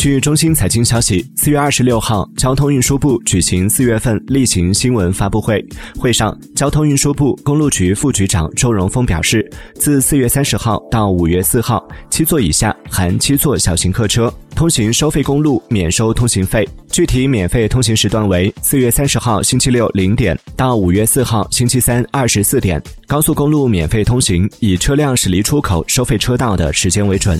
据中心财经消息四月二十六号交通运输部举行四月份例行新闻发布会。会上交通运输部公路局副局长周荣峰表示自四月三十号到五月四号七座以下含七座小型客车通行收费公路免收通行费。具体免费通行时段为四月三十号星期六零点到五月四号星期三二十四点。高速公路免费通行以车辆驶离出口收费车道的时间为准。